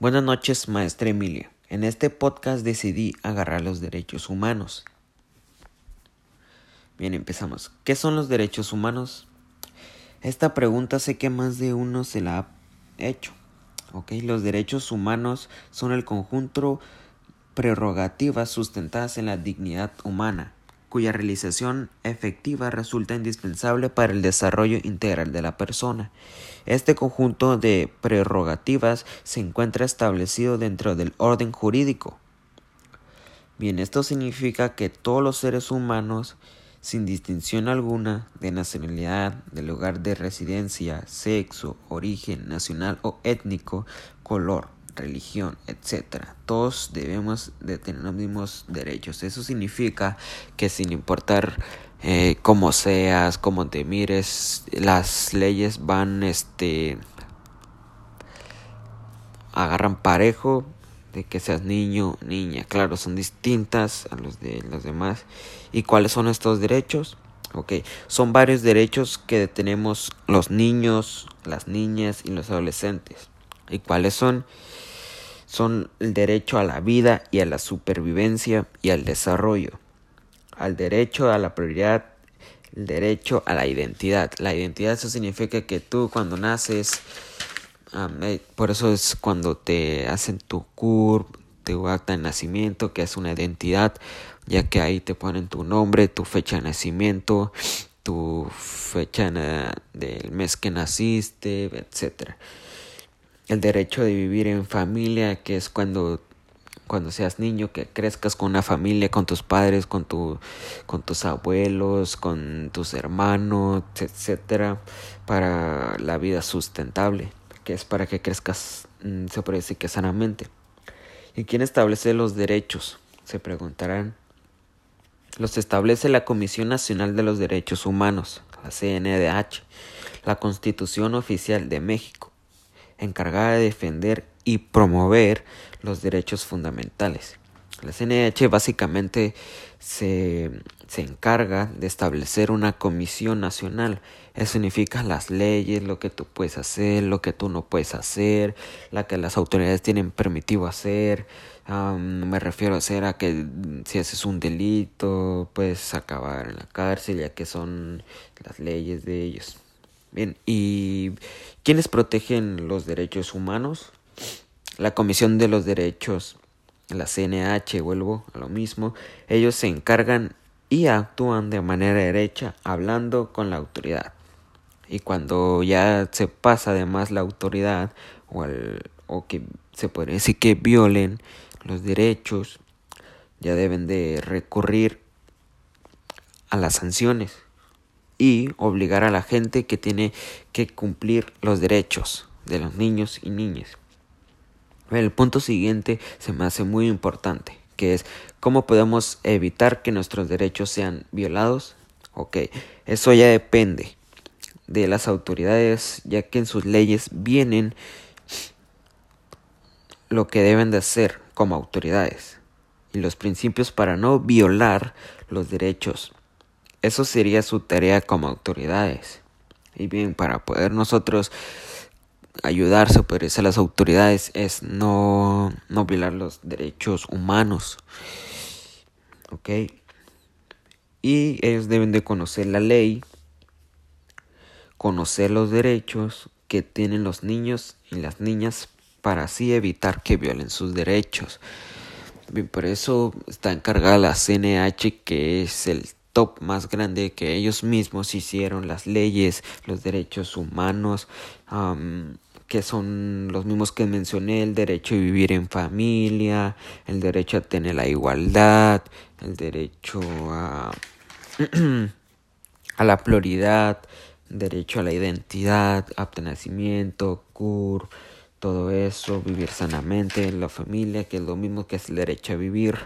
Buenas noches, maestra Emilia. En este podcast decidí agarrar los derechos humanos. Bien, empezamos. ¿Qué son los derechos humanos? Esta pregunta sé que más de uno se la ha hecho. ¿ok? Los derechos humanos son el conjunto prerrogativas sustentadas en la dignidad humana, cuya realización efectiva resulta indispensable para el desarrollo integral de la persona. Este conjunto de prerrogativas se encuentra establecido dentro del orden jurídico. Bien, esto significa que todos los seres humanos, sin distinción alguna de nacionalidad, de lugar de residencia, sexo, origen nacional o étnico, color, religión, etc. Todos debemos de tener los mismos derechos. Eso significa que sin importar eh, cómo seas, cómo te mires, las leyes van, este, agarran parejo de que seas niño, niña. Claro, son distintas a los de los demás. ¿Y cuáles son estos derechos? Ok, son varios derechos que tenemos los niños, las niñas y los adolescentes. ¿Y cuáles son? son el derecho a la vida y a la supervivencia y al desarrollo, al derecho a la prioridad, el derecho a la identidad. La identidad eso significa que tú cuando naces, eh, por eso es cuando te hacen tu CURP, tu acta de nacimiento, que es una identidad, ya que ahí te ponen tu nombre, tu fecha de nacimiento, tu fecha del mes que naciste, etcétera el derecho de vivir en familia, que es cuando cuando seas niño, que crezcas con una familia, con tus padres, con tu, con tus abuelos, con tus hermanos, etcétera, para la vida sustentable, que es para que crezcas, mm, se puede que sanamente. ¿Y quién establece los derechos? Se preguntarán. Los establece la Comisión Nacional de los Derechos Humanos, la CNDH, la Constitución Oficial de México encargada de defender y promover los derechos fundamentales. La CNH básicamente se, se, encarga de establecer una comisión nacional. Eso significa las leyes, lo que tú puedes hacer, lo que tú no puedes hacer, la que las autoridades tienen permitido hacer. me refiero a hacer a que si haces un delito puedes acabar en la cárcel, ya que son las leyes de ellos. Bien, ¿y quiénes protegen los derechos humanos? La Comisión de los Derechos, la CNH, vuelvo a lo mismo, ellos se encargan y actúan de manera derecha hablando con la autoridad. Y cuando ya se pasa además la autoridad o, o que se puede decir que violen los derechos, ya deben de recurrir a las sanciones y obligar a la gente que tiene que cumplir los derechos de los niños y niñas. El punto siguiente se me hace muy importante, que es cómo podemos evitar que nuestros derechos sean violados. Ok, eso ya depende de las autoridades, ya que en sus leyes vienen lo que deben de hacer como autoridades y los principios para no violar los derechos eso sería su tarea como autoridades. Y bien, para poder nosotros ayudarse, a las autoridades es no, no violar los derechos humanos. ¿Ok? Y ellos deben de conocer la ley, conocer los derechos que tienen los niños y las niñas para así evitar que violen sus derechos. Bien, por eso está encargada la CNH, que es el más grande que ellos mismos hicieron las leyes, los derechos humanos, que son los mismos que mencioné, el derecho a vivir en familia, el derecho a tener la igualdad, el derecho a, a la pluralidad, derecho a la identidad, apto nacimiento, CUR, todo eso, vivir sanamente, la familia, que es lo mismo que es el derecho a vivir.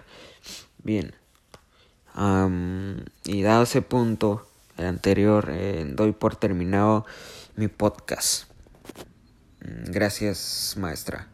Bien y dado ese punto, el anterior, eh, doy por terminado mi podcast. Mm, gracias, maestra.